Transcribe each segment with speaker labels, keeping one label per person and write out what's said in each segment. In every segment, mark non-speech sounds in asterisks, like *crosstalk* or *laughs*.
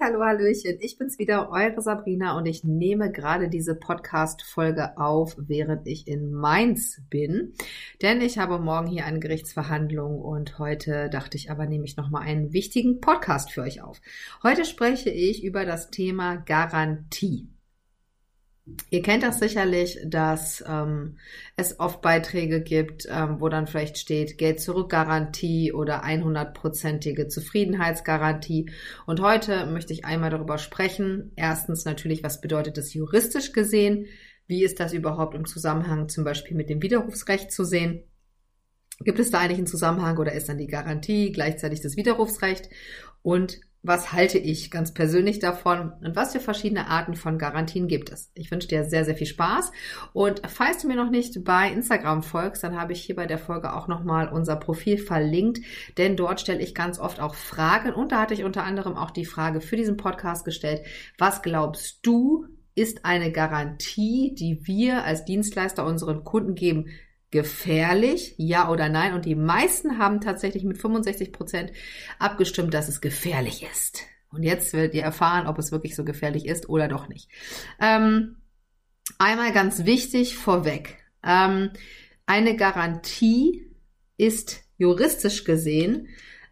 Speaker 1: Hallo, Hallöchen. Ich bin's wieder, eure Sabrina und ich nehme gerade diese Podcast-Folge auf, während ich in Mainz bin. Denn ich habe morgen hier eine Gerichtsverhandlung und heute dachte ich aber, nehme ich nochmal einen wichtigen Podcast für euch auf. Heute spreche ich über das Thema Garantie. Ihr kennt das sicherlich, dass ähm, es oft Beiträge gibt, ähm, wo dann vielleicht steht Geld zurück Garantie oder 100%ige Zufriedenheitsgarantie. Und heute möchte ich einmal darüber sprechen. Erstens natürlich, was bedeutet das juristisch gesehen? Wie ist das überhaupt im Zusammenhang zum Beispiel mit dem Widerrufsrecht zu sehen? Gibt es da eigentlich einen Zusammenhang oder ist dann die Garantie gleichzeitig das Widerrufsrecht? Und was halte ich ganz persönlich davon? Und was für verschiedene Arten von Garantien gibt es. Ich wünsche dir sehr, sehr viel Spaß. Und falls du mir noch nicht bei Instagram folgst, dann habe ich hier bei der Folge auch nochmal unser Profil verlinkt, denn dort stelle ich ganz oft auch Fragen. Und da hatte ich unter anderem auch die Frage für diesen Podcast gestellt, was glaubst du, ist eine Garantie, die wir als Dienstleister unseren Kunden geben, gefährlich, ja oder nein? Und die meisten haben tatsächlich mit 65 Prozent abgestimmt, dass es gefährlich ist. Und jetzt werdet ihr erfahren, ob es wirklich so gefährlich ist oder doch nicht. Ähm, einmal ganz wichtig vorweg. Ähm, eine Garantie ist juristisch gesehen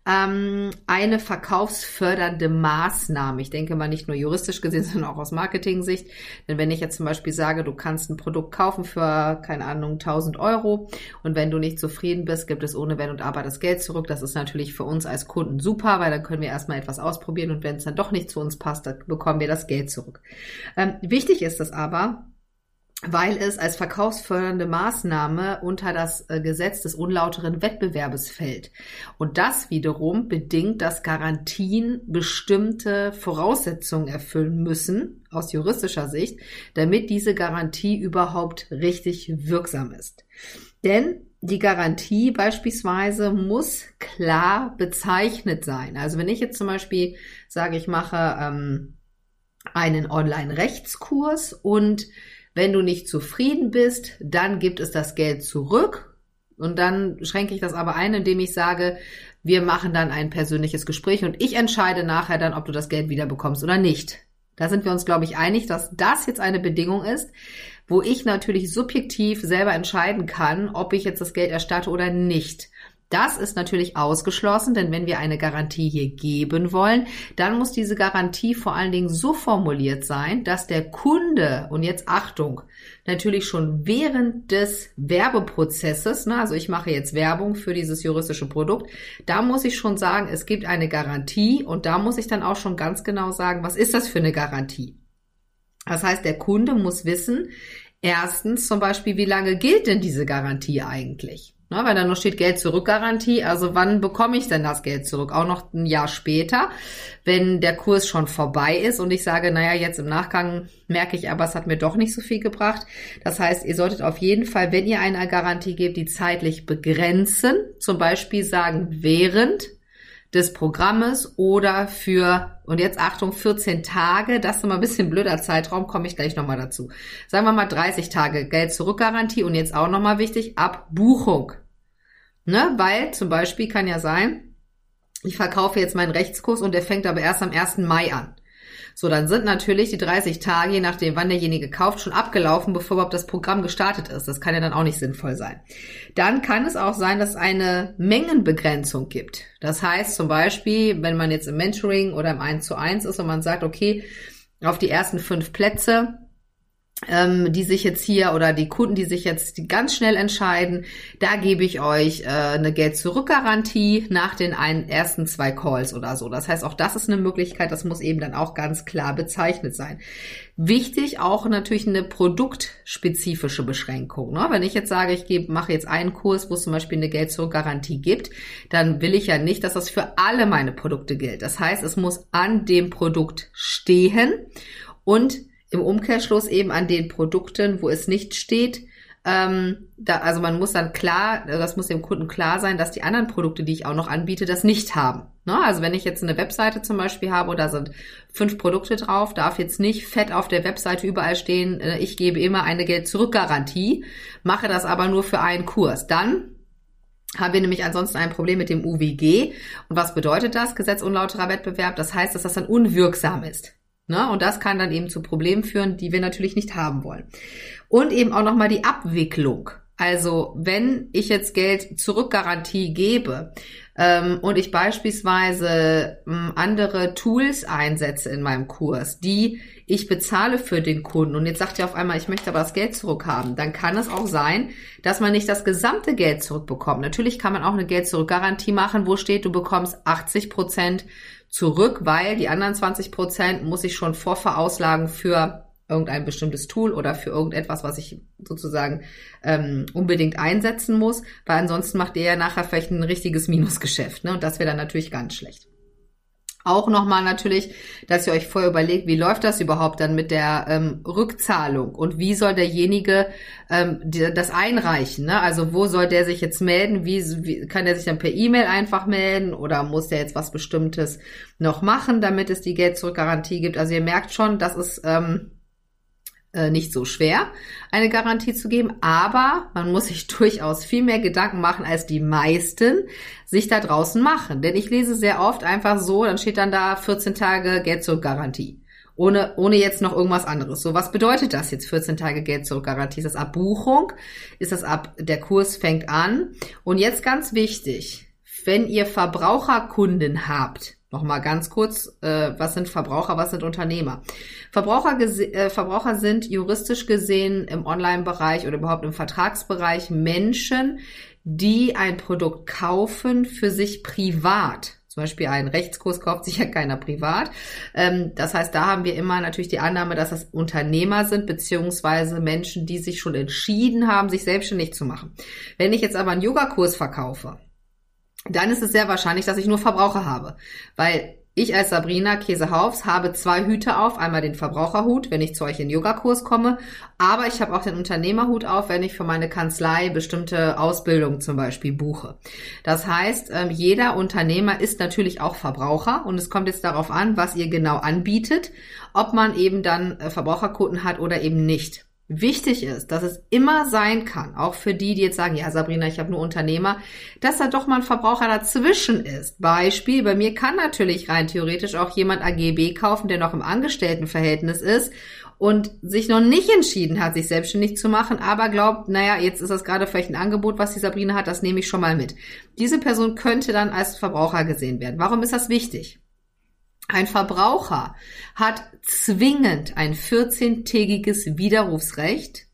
Speaker 1: ähm, eine verkaufsfördernde Maßnahme. Ich denke mal nicht nur juristisch gesehen, *laughs* sondern auch aus Marketing-Sicht. Denn wenn ich jetzt zum Beispiel sage, du kannst ein Produkt kaufen für, keine Ahnung, 1000 Euro und wenn du nicht zufrieden bist, gibt es ohne Wenn und Aber das Geld zurück. Das ist natürlich für uns als Kunden super, weil dann können wir erstmal etwas ausprobieren und wenn es dann doch nicht zu uns passt, dann bekommen wir das Geld zurück. Ähm, wichtig ist es aber, weil es als verkaufsfördernde Maßnahme unter das äh, Gesetz des unlauteren Wettbewerbes fällt. Und das wiederum bedingt, dass Garantien bestimmte Voraussetzungen erfüllen müssen, aus juristischer Sicht, damit diese Garantie überhaupt richtig wirksam ist. Denn die Garantie beispielsweise muss klar bezeichnet sein. Also wenn ich jetzt zum Beispiel sage, ich mache ähm, einen Online-Rechtskurs und wenn du nicht zufrieden bist, dann gibt es das Geld zurück. Und dann schränke ich das aber ein, indem ich sage, wir machen dann ein persönliches Gespräch und ich entscheide nachher dann, ob du das Geld wiederbekommst oder nicht. Da sind wir uns, glaube ich, einig, dass das jetzt eine Bedingung ist, wo ich natürlich subjektiv selber entscheiden kann, ob ich jetzt das Geld erstatte oder nicht. Das ist natürlich ausgeschlossen, denn wenn wir eine Garantie hier geben wollen, dann muss diese Garantie vor allen Dingen so formuliert sein, dass der Kunde, und jetzt Achtung, natürlich schon während des Werbeprozesses, ne, also ich mache jetzt Werbung für dieses juristische Produkt, da muss ich schon sagen, es gibt eine Garantie und da muss ich dann auch schon ganz genau sagen, was ist das für eine Garantie? Das heißt, der Kunde muss wissen, erstens zum Beispiel, wie lange gilt denn diese Garantie eigentlich? Ne, weil da noch steht Geld zurück Garantie. Also wann bekomme ich denn das Geld zurück? Auch noch ein Jahr später, wenn der Kurs schon vorbei ist und ich sage, naja, jetzt im Nachgang merke ich aber, es hat mir doch nicht so viel gebracht. Das heißt, ihr solltet auf jeden Fall, wenn ihr eine Garantie gebt, die zeitlich begrenzen. Zum Beispiel sagen, während des Programmes oder für, und jetzt Achtung, 14 Tage, das ist immer ein bisschen blöder Zeitraum, komme ich gleich nochmal dazu. Sagen wir mal 30 Tage Geld zurückgarantie und jetzt auch nochmal wichtig, ab Buchung. Ne? Weil zum Beispiel kann ja sein, ich verkaufe jetzt meinen Rechtskurs und der fängt aber erst am 1. Mai an. So, dann sind natürlich die 30 Tage, je nachdem, wann derjenige kauft, schon abgelaufen, bevor überhaupt das Programm gestartet ist. Das kann ja dann auch nicht sinnvoll sein. Dann kann es auch sein, dass es eine Mengenbegrenzung gibt. Das heißt zum Beispiel, wenn man jetzt im Mentoring oder im 1 zu 1 ist und man sagt, okay, auf die ersten fünf Plätze ähm, die sich jetzt hier oder die Kunden, die sich jetzt ganz schnell entscheiden, da gebe ich euch äh, eine Geld-Zurück-Garantie nach den ein, ersten zwei Calls oder so. Das heißt, auch das ist eine Möglichkeit, das muss eben dann auch ganz klar bezeichnet sein. Wichtig auch natürlich eine produktspezifische Beschränkung. Ne? Wenn ich jetzt sage, ich gebe, mache jetzt einen Kurs, wo es zum Beispiel eine Geld-Zurück-Garantie gibt, dann will ich ja nicht, dass das für alle meine Produkte gilt. Das heißt, es muss an dem Produkt stehen und im Umkehrschluss eben an den Produkten, wo es nicht steht, ähm, da, also man muss dann klar, das muss dem Kunden klar sein, dass die anderen Produkte, die ich auch noch anbiete, das nicht haben. Ne? Also wenn ich jetzt eine Webseite zum Beispiel habe und da sind fünf Produkte drauf, darf jetzt nicht fett auf der Webseite überall stehen, äh, ich gebe immer eine Geld-Zurück-Garantie, mache das aber nur für einen Kurs. Dann haben wir nämlich ansonsten ein Problem mit dem UWG. Und was bedeutet das? Gesetz unlauterer Wettbewerb. Das heißt, dass das dann unwirksam ist. Ne? Und das kann dann eben zu Problemen führen, die wir natürlich nicht haben wollen. Und eben auch nochmal die Abwicklung. Also wenn ich jetzt Geld Zurückgarantie gebe ähm, und ich beispielsweise ähm, andere Tools einsetze in meinem Kurs, die ich bezahle für den Kunden und jetzt sagt ihr auf einmal, ich möchte aber das Geld zurückhaben, dann kann es auch sein, dass man nicht das gesamte Geld zurückbekommt. Natürlich kann man auch eine Geld zurückgarantie machen, wo steht, du bekommst 80 Prozent zurück, weil die anderen 20 Prozent muss ich schon vorverauslagen für irgendein bestimmtes Tool oder für irgendetwas, was ich sozusagen ähm, unbedingt einsetzen muss, weil ansonsten macht ihr ja nachher vielleicht ein richtiges Minusgeschäft, ne? Und das wäre dann natürlich ganz schlecht. Auch nochmal natürlich, dass ihr euch vorher überlegt, wie läuft das überhaupt dann mit der ähm, Rückzahlung und wie soll derjenige ähm, die, das einreichen? Ne? Also wo soll der sich jetzt melden? Wie, wie kann der sich dann per E-Mail einfach melden oder muss der jetzt was Bestimmtes noch machen, damit es die Geld-Zurück-Garantie gibt? Also ihr merkt schon, das ist ähm, äh, nicht so schwer, eine Garantie zu geben, aber man muss sich *laughs* durchaus viel mehr Gedanken machen, als die meisten sich da draußen machen. Denn ich lese sehr oft einfach so, dann steht dann da 14 Tage Geld zurück Garantie. Ohne, ohne jetzt noch irgendwas anderes. So, was bedeutet das jetzt 14 Tage Geld zurück Garantie? Ist das ab Buchung? Ist das ab, der Kurs fängt an? Und jetzt ganz wichtig, wenn ihr Verbraucherkunden habt, Nochmal ganz kurz, äh, was sind Verbraucher, was sind Unternehmer? Verbraucher, äh, Verbraucher sind juristisch gesehen im Online-Bereich oder überhaupt im Vertragsbereich Menschen, die ein Produkt kaufen für sich privat. Zum Beispiel einen Rechtskurs kauft sich ja keiner privat. Ähm, das heißt, da haben wir immer natürlich die Annahme, dass das Unternehmer sind, beziehungsweise Menschen, die sich schon entschieden haben, sich selbstständig zu machen. Wenn ich jetzt aber einen Yogakurs verkaufe, dann ist es sehr wahrscheinlich, dass ich nur Verbraucher habe. Weil ich als Sabrina Käsehaufs habe zwei Hüte auf. Einmal den Verbraucherhut, wenn ich zu euch in Yogakurs komme. Aber ich habe auch den Unternehmerhut auf, wenn ich für meine Kanzlei bestimmte Ausbildung zum Beispiel buche. Das heißt, ähm, jeder Unternehmer ist natürlich auch Verbraucher. Und es kommt jetzt darauf an, was ihr genau anbietet. Ob man eben dann äh, Verbraucherkunden hat oder eben nicht. Wichtig ist, dass es immer sein kann, auch für die, die jetzt sagen, ja Sabrina, ich habe nur Unternehmer, dass da doch mal ein Verbraucher dazwischen ist. Beispiel, bei mir kann natürlich rein theoretisch auch jemand AGB kaufen, der noch im Angestelltenverhältnis ist und sich noch nicht entschieden hat, sich selbstständig zu machen, aber glaubt, naja, jetzt ist das gerade vielleicht ein Angebot, was die Sabrina hat, das nehme ich schon mal mit. Diese Person könnte dann als Verbraucher gesehen werden. Warum ist das wichtig? Ein Verbraucher hat zwingend ein 14-tägiges Widerrufsrecht,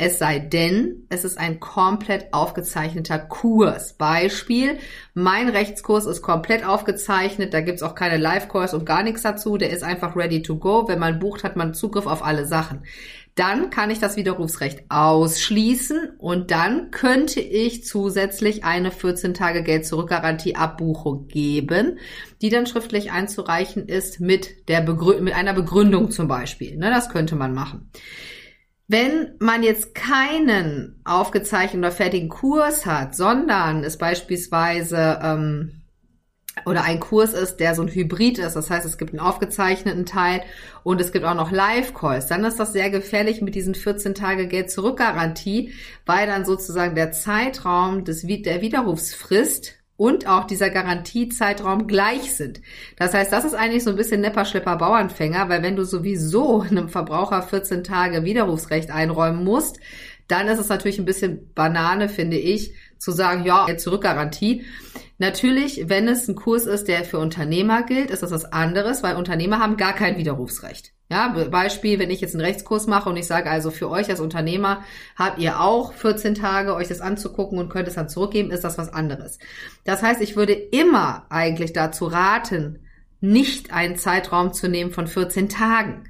Speaker 1: es sei denn, es ist ein komplett aufgezeichneter Kurs. Beispiel, mein Rechtskurs ist komplett aufgezeichnet, da gibt's auch keine Live-Kurs und gar nichts dazu, der ist einfach ready to go. Wenn man bucht, hat man Zugriff auf alle Sachen. Dann kann ich das Widerrufsrecht ausschließen und dann könnte ich zusätzlich eine 14 Tage Geld zurück Garantie Abbuchung geben, die dann schriftlich einzureichen ist mit der Begrü mit einer Begründung zum Beispiel. Ne, das könnte man machen. Wenn man jetzt keinen aufgezeichneten oder fertigen Kurs hat, sondern es beispielsweise ähm, oder ein Kurs ist, der so ein Hybrid ist, das heißt, es gibt einen aufgezeichneten Teil und es gibt auch noch Live-Calls, dann ist das sehr gefährlich mit diesen 14 Tage Geld-Zurück-Garantie, weil dann sozusagen der Zeitraum des, der Widerrufsfrist und auch dieser Garantiezeitraum gleich sind. Das heißt, das ist eigentlich so ein bisschen Nepperschlepper Bauernfänger, weil wenn du sowieso einem Verbraucher 14 Tage Widerrufsrecht einräumen musst, dann ist es natürlich ein bisschen Banane, finde ich, zu sagen, ja, Zurückgarantie. Natürlich, wenn es ein Kurs ist, der für Unternehmer gilt, ist das was anderes, weil Unternehmer haben gar kein Widerrufsrecht. Ja, Beispiel, wenn ich jetzt einen Rechtskurs mache und ich sage also für euch als Unternehmer habt ihr auch 14 Tage, euch das anzugucken und könnt es dann zurückgeben, ist das was anderes. Das heißt, ich würde immer eigentlich dazu raten, nicht einen Zeitraum zu nehmen von 14 Tagen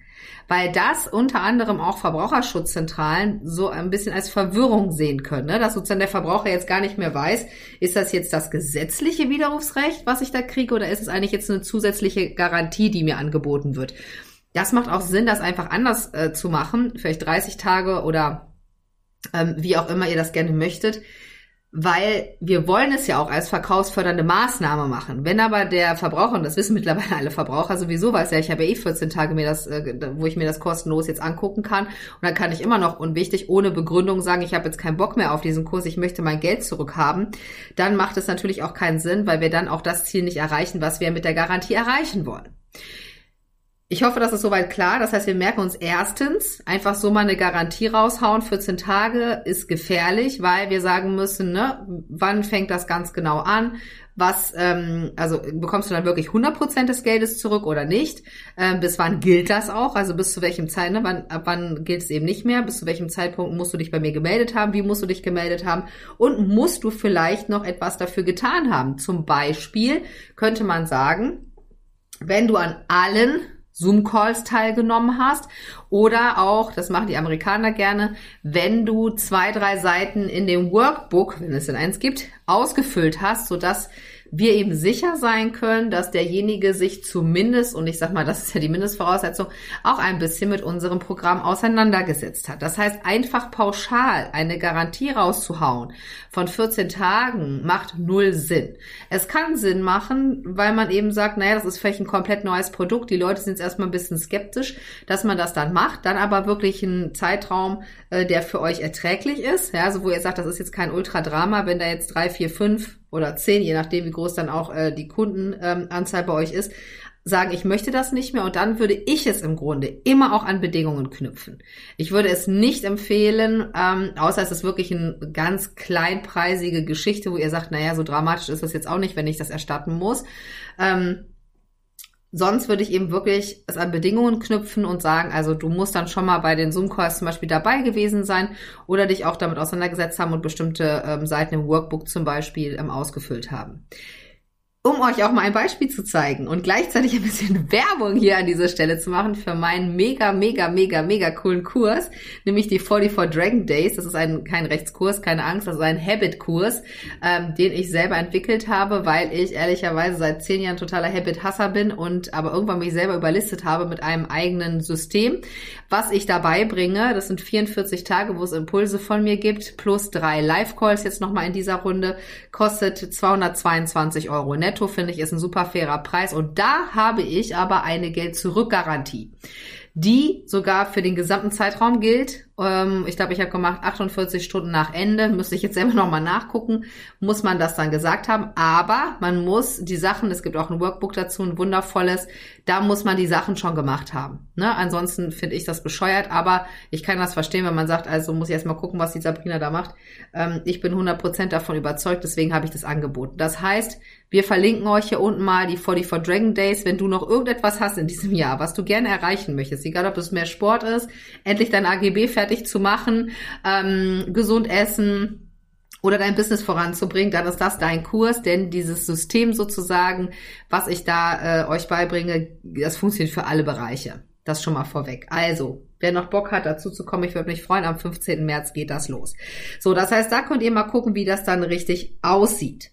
Speaker 1: weil das unter anderem auch Verbraucherschutzzentralen so ein bisschen als Verwirrung sehen können, ne? dass sozusagen der Verbraucher jetzt gar nicht mehr weiß, ist das jetzt das gesetzliche Widerrufsrecht, was ich da kriege, oder ist es eigentlich jetzt eine zusätzliche Garantie, die mir angeboten wird? Das macht auch Sinn, das einfach anders äh, zu machen, vielleicht 30 Tage oder ähm, wie auch immer ihr das gerne möchtet weil wir wollen es ja auch als verkaufsfördernde Maßnahme machen. Wenn aber der Verbraucher, und das wissen mittlerweile alle Verbraucher sowieso, weiß ja, ich habe ja eh 14 Tage mir das, äh, wo ich mir das kostenlos jetzt angucken kann und dann kann ich immer noch unwichtig ohne Begründung sagen, ich habe jetzt keinen Bock mehr auf diesen Kurs, ich möchte mein Geld zurückhaben, dann macht es natürlich auch keinen Sinn, weil wir dann auch das Ziel nicht erreichen, was wir mit der Garantie erreichen wollen. Ich hoffe, das ist soweit klar. Das heißt, wir merken uns erstens, einfach so mal eine Garantie raushauen, 14 Tage ist gefährlich, weil wir sagen müssen, ne, wann fängt das ganz genau an? Was, ähm, also bekommst du dann wirklich 100% des Geldes zurück oder nicht? Ähm, bis wann gilt das auch? Also bis zu welchem Zeit, ne? wann, ab wann gilt es eben nicht mehr? Bis zu welchem Zeitpunkt musst du dich bei mir gemeldet haben? Wie musst du dich gemeldet haben? Und musst du vielleicht noch etwas dafür getan haben? Zum Beispiel könnte man sagen, wenn du an allen Zoom-Calls teilgenommen hast. Oder auch, das machen die Amerikaner gerne, wenn du zwei, drei Seiten in dem Workbook, wenn es denn eins gibt, ausgefüllt hast, sodass wir eben sicher sein können, dass derjenige sich zumindest, und ich sag mal, das ist ja die Mindestvoraussetzung, auch ein bisschen mit unserem Programm auseinandergesetzt hat. Das heißt, einfach pauschal eine Garantie rauszuhauen von 14 Tagen macht null Sinn. Es kann Sinn machen, weil man eben sagt, naja, das ist vielleicht ein komplett neues Produkt. Die Leute sind jetzt erstmal ein bisschen skeptisch, dass man das dann macht, dann aber wirklich einen Zeitraum, äh, der für euch erträglich ist. Ja, also wo ihr sagt, das ist jetzt kein Ultradrama, wenn da jetzt drei, vier, fünf oder zehn, je nachdem, wie groß dann auch äh, die Kundenanzahl ähm, bei euch ist, sagen, ich möchte das nicht mehr und dann würde ich es im Grunde immer auch an Bedingungen knüpfen. Ich würde es nicht empfehlen, ähm, außer es ist wirklich eine ganz kleinpreisige Geschichte, wo ihr sagt, naja, so dramatisch ist das jetzt auch nicht, wenn ich das erstatten muss. Ähm, Sonst würde ich eben wirklich es an Bedingungen knüpfen und sagen, also du musst dann schon mal bei den Zoom-Calls zum Beispiel dabei gewesen sein oder dich auch damit auseinandergesetzt haben und bestimmte ähm, Seiten im Workbook zum Beispiel ähm, ausgefüllt haben um euch auch mal ein Beispiel zu zeigen und gleichzeitig ein bisschen *laughs* Werbung hier an dieser Stelle zu machen für meinen mega, mega, mega, mega coolen Kurs, nämlich die 44 Dragon Days. Das ist ein, kein Rechtskurs, keine Angst, das ist ein Habit-Kurs, ähm, den ich selber entwickelt habe, weil ich ehrlicherweise seit zehn Jahren totaler Habit-Hasser bin und aber irgendwann mich selber überlistet habe mit einem eigenen System, was ich dabei bringe. Das sind 44 Tage, wo es Impulse von mir gibt, plus drei Live-Calls jetzt nochmal in dieser Runde, kostet 222 Euro netto, finde ich, ist ein super fairer Preis. Und da habe ich aber eine Geld-Zurück-Garantie die sogar für den gesamten Zeitraum gilt. Ähm, ich glaube, ich habe gemacht 48 Stunden nach Ende. Müsste ich jetzt selber nochmal nachgucken, muss man das dann gesagt haben. Aber man muss die Sachen, es gibt auch ein Workbook dazu, ein wundervolles, da muss man die Sachen schon gemacht haben. Ne? Ansonsten finde ich das bescheuert, aber ich kann das verstehen, wenn man sagt, also muss ich erstmal gucken, was die Sabrina da macht. Ähm, ich bin 100% davon überzeugt, deswegen habe ich das angeboten. Das heißt, wir verlinken euch hier unten mal die 44 Dragon Days. Wenn du noch irgendetwas hast in diesem Jahr, was du gerne erreichen möchtest, egal ob es mehr Sport ist, endlich dein AGB fertig zu machen, ähm, gesund essen, oder dein Business voranzubringen, dann ist das dein Kurs, denn dieses System sozusagen, was ich da äh, euch beibringe, das funktioniert für alle Bereiche. Das schon mal vorweg. Also, wer noch Bock hat, dazu zu kommen, ich würde mich freuen, am 15. März geht das los. So, das heißt, da könnt ihr mal gucken, wie das dann richtig aussieht.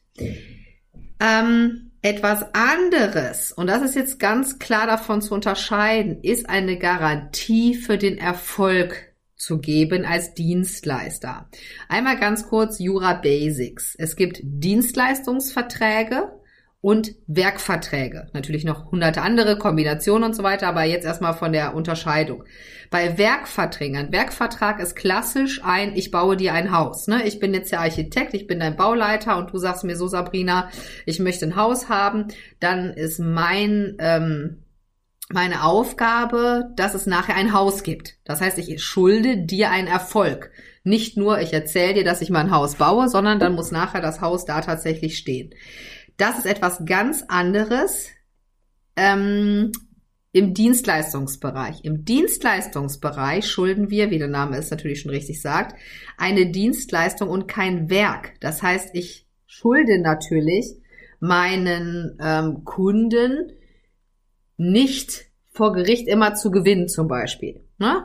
Speaker 1: Ähm, etwas anderes, und das ist jetzt ganz klar davon zu unterscheiden, ist eine Garantie für den Erfolg zu geben als Dienstleister. Einmal ganz kurz Jura Basics. Es gibt Dienstleistungsverträge und Werkverträge. Natürlich noch hunderte andere Kombinationen und so weiter, aber jetzt erstmal von der Unterscheidung. Bei Werkverträgen, ein Werkvertrag ist klassisch ein, ich baue dir ein Haus. Ne? Ich bin jetzt der Architekt, ich bin dein Bauleiter und du sagst mir so, Sabrina, ich möchte ein Haus haben. Dann ist mein ähm, meine Aufgabe, dass es nachher ein Haus gibt. Das heißt, ich schulde dir einen Erfolg. Nicht nur, ich erzähle dir, dass ich mein Haus baue, sondern dann muss nachher das Haus da tatsächlich stehen. Das ist etwas ganz anderes ähm, im Dienstleistungsbereich. Im Dienstleistungsbereich schulden wir, wie der Name es natürlich schon richtig sagt, eine Dienstleistung und kein Werk. Das heißt, ich schulde natürlich meinen ähm, Kunden nicht vor Gericht immer zu gewinnen zum Beispiel. Ne?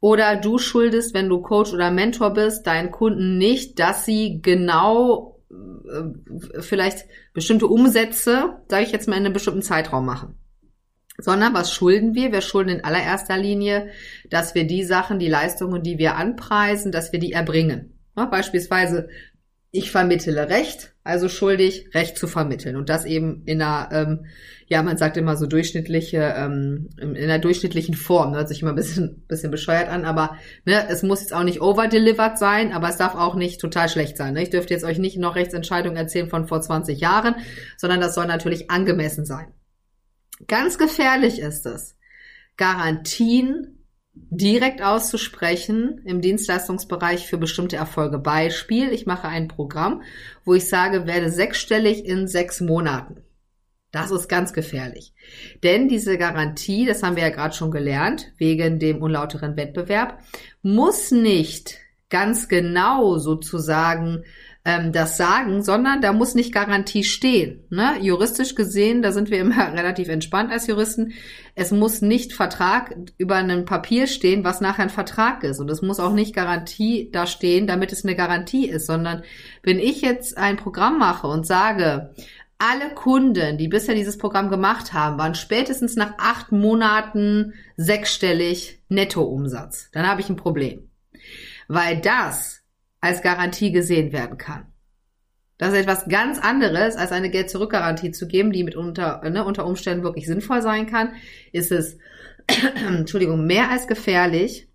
Speaker 1: Oder du schuldest, wenn du Coach oder Mentor bist, deinen Kunden nicht, dass sie genau äh, vielleicht bestimmte Umsätze, sage ich jetzt mal, in einem bestimmten Zeitraum machen. sondern was schulden wir? Wir schulden in allererster Linie, dass wir die Sachen, die Leistungen, die wir anpreisen, dass wir die erbringen. Ja, beispielsweise, ich vermittle Recht, also schuldig, Recht zu vermitteln. Und das eben in einer, ähm, ja, man sagt immer so durchschnittliche, ähm, in einer durchschnittlichen Form. Hört sich immer ein bisschen, bisschen bescheuert an, aber ne, es muss jetzt auch nicht overdelivered sein, aber es darf auch nicht total schlecht sein. Ne? Ich dürfte jetzt euch nicht noch Rechtsentscheidungen erzählen von vor 20 Jahren, sondern das soll natürlich angemessen sein. Ganz gefährlich ist es, Garantien direkt auszusprechen im Dienstleistungsbereich für bestimmte Erfolge. Beispiel, ich mache ein Programm, wo ich sage, werde sechsstellig in sechs Monaten. Das ist ganz gefährlich. Denn diese Garantie, das haben wir ja gerade schon gelernt, wegen dem unlauteren Wettbewerb, muss nicht ganz genau sozusagen ähm, das sagen, sondern da muss nicht Garantie stehen. Ne? Juristisch gesehen, da sind wir immer *laughs* relativ entspannt als Juristen. Es muss nicht Vertrag über einem Papier stehen, was nachher ein Vertrag ist. Und es muss auch nicht Garantie da stehen, damit es eine Garantie ist, sondern wenn ich jetzt ein Programm mache und sage, alle Kunden, die bisher dieses Programm gemacht haben, waren spätestens nach acht Monaten sechsstellig Nettoumsatz. Dann habe ich ein Problem. Weil das als Garantie gesehen werden kann. Das ist etwas ganz anderes, als eine Geld-Zurück-Garantie zu geben, die mitunter ne, unter Umständen wirklich sinnvoll sein kann. Ist es, *clears throat* Entschuldigung, mehr als gefährlich,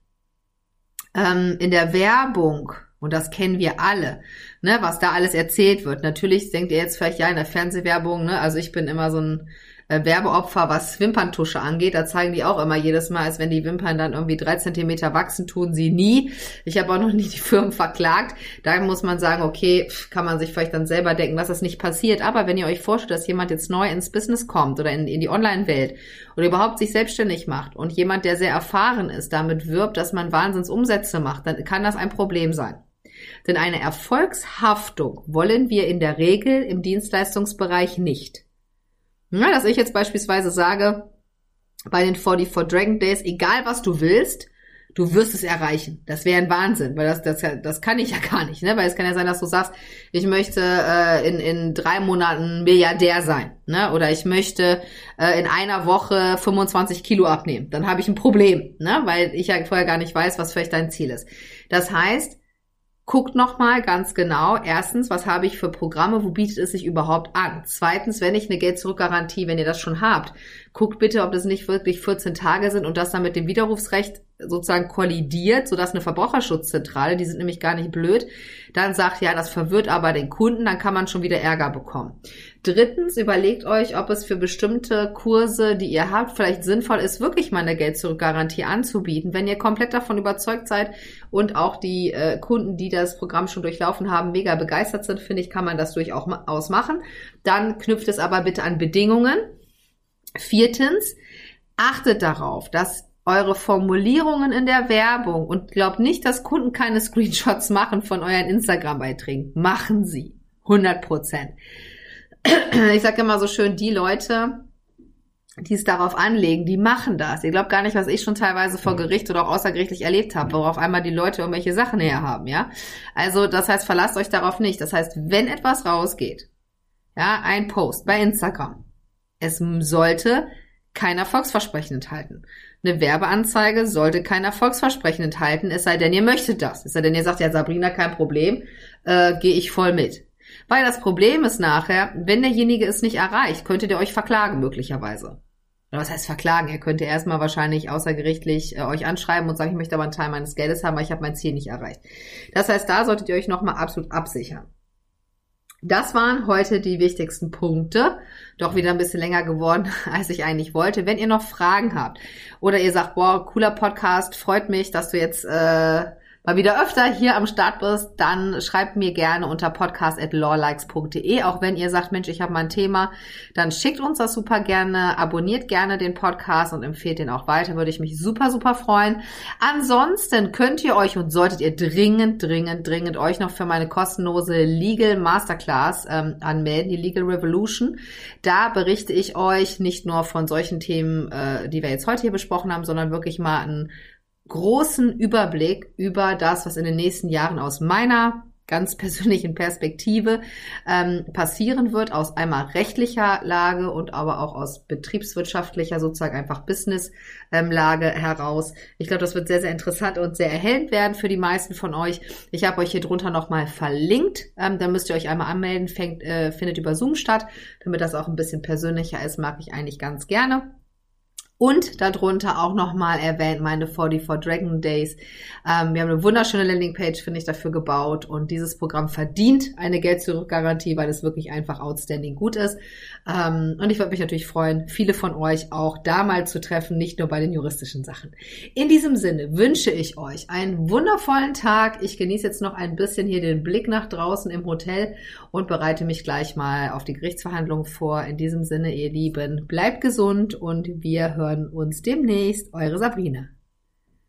Speaker 1: ähm, in der Werbung, und das kennen wir alle, ne, was da alles erzählt wird. Natürlich denkt ihr jetzt vielleicht ja in der Fernsehwerbung, ne, also ich bin immer so ein Werbeopfer, was Wimperntusche angeht. Da zeigen die auch immer jedes Mal, als wenn die Wimpern dann irgendwie drei Zentimeter wachsen, tun sie nie. Ich habe auch noch *laughs* nie die Firmen verklagt. Da muss man sagen, okay, kann man sich vielleicht dann selber denken, dass das nicht passiert. Aber wenn ihr euch vorstellt, dass jemand jetzt neu ins Business kommt oder in, in die Online-Welt oder überhaupt sich selbstständig macht und jemand, der sehr erfahren ist, damit wirbt, dass man Wahnsinnsumsätze macht, dann kann das ein Problem sein. Denn eine Erfolgshaftung wollen wir in der Regel im Dienstleistungsbereich nicht. Ja, dass ich jetzt beispielsweise sage, bei den 44 Dragon Days, egal was du willst, du wirst es erreichen. Das wäre ein Wahnsinn, weil das, das, das kann ich ja *laughs* gar nicht, ne? Weil es kann ja sein, dass du sagst, ich möchte äh, in, in drei Monaten Milliardär sein, ne? Oder ich möchte äh, in einer Woche 25 Kilo abnehmen. Dann habe ich ein Problem, ne? Weil ich ja vorher gar nicht weiß, was vielleicht dein Ziel ist. Das heißt, Guckt nochmal ganz genau. Erstens, was habe ich für Programme? Wo bietet es sich überhaupt an? Zweitens, wenn ich eine Geld-Zurück-Garantie, wenn ihr das schon habt, guckt bitte, ob das nicht wirklich 14 Tage sind und das dann mit dem Widerrufsrecht sozusagen kollidiert, sodass eine Verbraucherschutzzentrale, die sind nämlich gar nicht blöd, dann sagt, ja, das verwirrt aber den Kunden, dann kann man schon wieder Ärger bekommen. Drittens, überlegt euch, ob es für bestimmte Kurse, die ihr habt, vielleicht sinnvoll ist, wirklich mal eine Geld-Zurück-Garantie anzubieten. Wenn ihr komplett davon überzeugt seid und auch die äh, Kunden, die das Programm schon durchlaufen haben, mega begeistert sind, finde ich, kann man das durchaus machen. Dann knüpft es aber bitte an Bedingungen Viertens, achtet darauf, dass eure Formulierungen in der Werbung und glaubt nicht, dass Kunden keine Screenshots machen von euren Instagram-Beiträgen. Machen sie. 100 Prozent. Ich sage immer so schön, die Leute, die es darauf anlegen, die machen das. Ihr glaubt gar nicht, was ich schon teilweise vor Gericht oder auch außergerichtlich erlebt habe, worauf einmal die Leute irgendwelche Sachen her haben, ja. Also, das heißt, verlasst euch darauf nicht. Das heißt, wenn etwas rausgeht, ja, ein Post bei Instagram, es sollte kein Erfolgsversprechen enthalten. Eine Werbeanzeige sollte kein Erfolgsversprechen enthalten, es sei denn, ihr möchtet das. Es sei denn, ihr sagt, ja, Sabrina, kein Problem, äh, gehe ich voll mit. Weil das Problem ist nachher, wenn derjenige es nicht erreicht, könntet ihr euch verklagen möglicherweise. Oder was heißt verklagen? Ihr könnt erstmal wahrscheinlich außergerichtlich äh, euch anschreiben und sagen, ich möchte aber einen Teil meines Geldes haben, weil ich habe mein Ziel nicht erreicht. Das heißt, da solltet ihr euch nochmal absolut absichern. Das waren heute die wichtigsten Punkte. Doch wieder ein bisschen länger geworden, *laughs* als ich eigentlich wollte. Wenn ihr noch Fragen habt oder ihr sagt, boah, cooler Podcast, freut mich, dass du jetzt äh, mal wieder öfter hier am Start bist, dann schreibt mir gerne unter podcast.lawlikes.de. Auch wenn ihr sagt, Mensch, ich habe mal ein Thema, dann schickt uns das super gerne, abonniert gerne den Podcast und empfehlt den auch weiter, würde ich mich super, super freuen. Ansonsten könnt ihr euch und solltet ihr dringend, dringend, dringend euch noch für meine kostenlose Legal Masterclass ähm, anmelden, die Legal Revolution. Da berichte ich euch nicht nur von solchen Themen, äh, die wir jetzt heute hier besprochen haben, sondern wirklich mal ein großen Überblick über das, was in den nächsten Jahren aus meiner ganz persönlichen Perspektive ähm, passieren wird, aus einmal rechtlicher Lage und aber auch aus betriebswirtschaftlicher, sozusagen einfach Business-Lage ähm, heraus. Ich glaube, das wird sehr, sehr interessant und sehr erhellend werden für die meisten von euch. Ich habe euch hier drunter nochmal verlinkt. Ähm, da müsst ihr euch einmal anmelden, fängt, äh, findet über Zoom statt, damit das auch ein bisschen persönlicher ist, mag ich eigentlich ganz gerne. Und darunter auch nochmal erwähnt meine 44 Dragon Days. Ähm, wir haben eine wunderschöne Landingpage, finde ich, dafür gebaut. Und dieses Programm verdient eine Geld-Zurück-Garantie, weil es wirklich einfach outstanding gut ist. Ähm, und ich würde mich natürlich freuen, viele von euch auch da mal zu treffen, nicht nur bei den juristischen Sachen. In diesem Sinne wünsche ich euch einen wundervollen Tag. Ich genieße jetzt noch ein bisschen hier den Blick nach draußen im Hotel und bereite mich gleich mal auf die Gerichtsverhandlung vor. In diesem Sinne, ihr Lieben, bleibt gesund und wir hören hören uns demnächst. Eure Sabrina.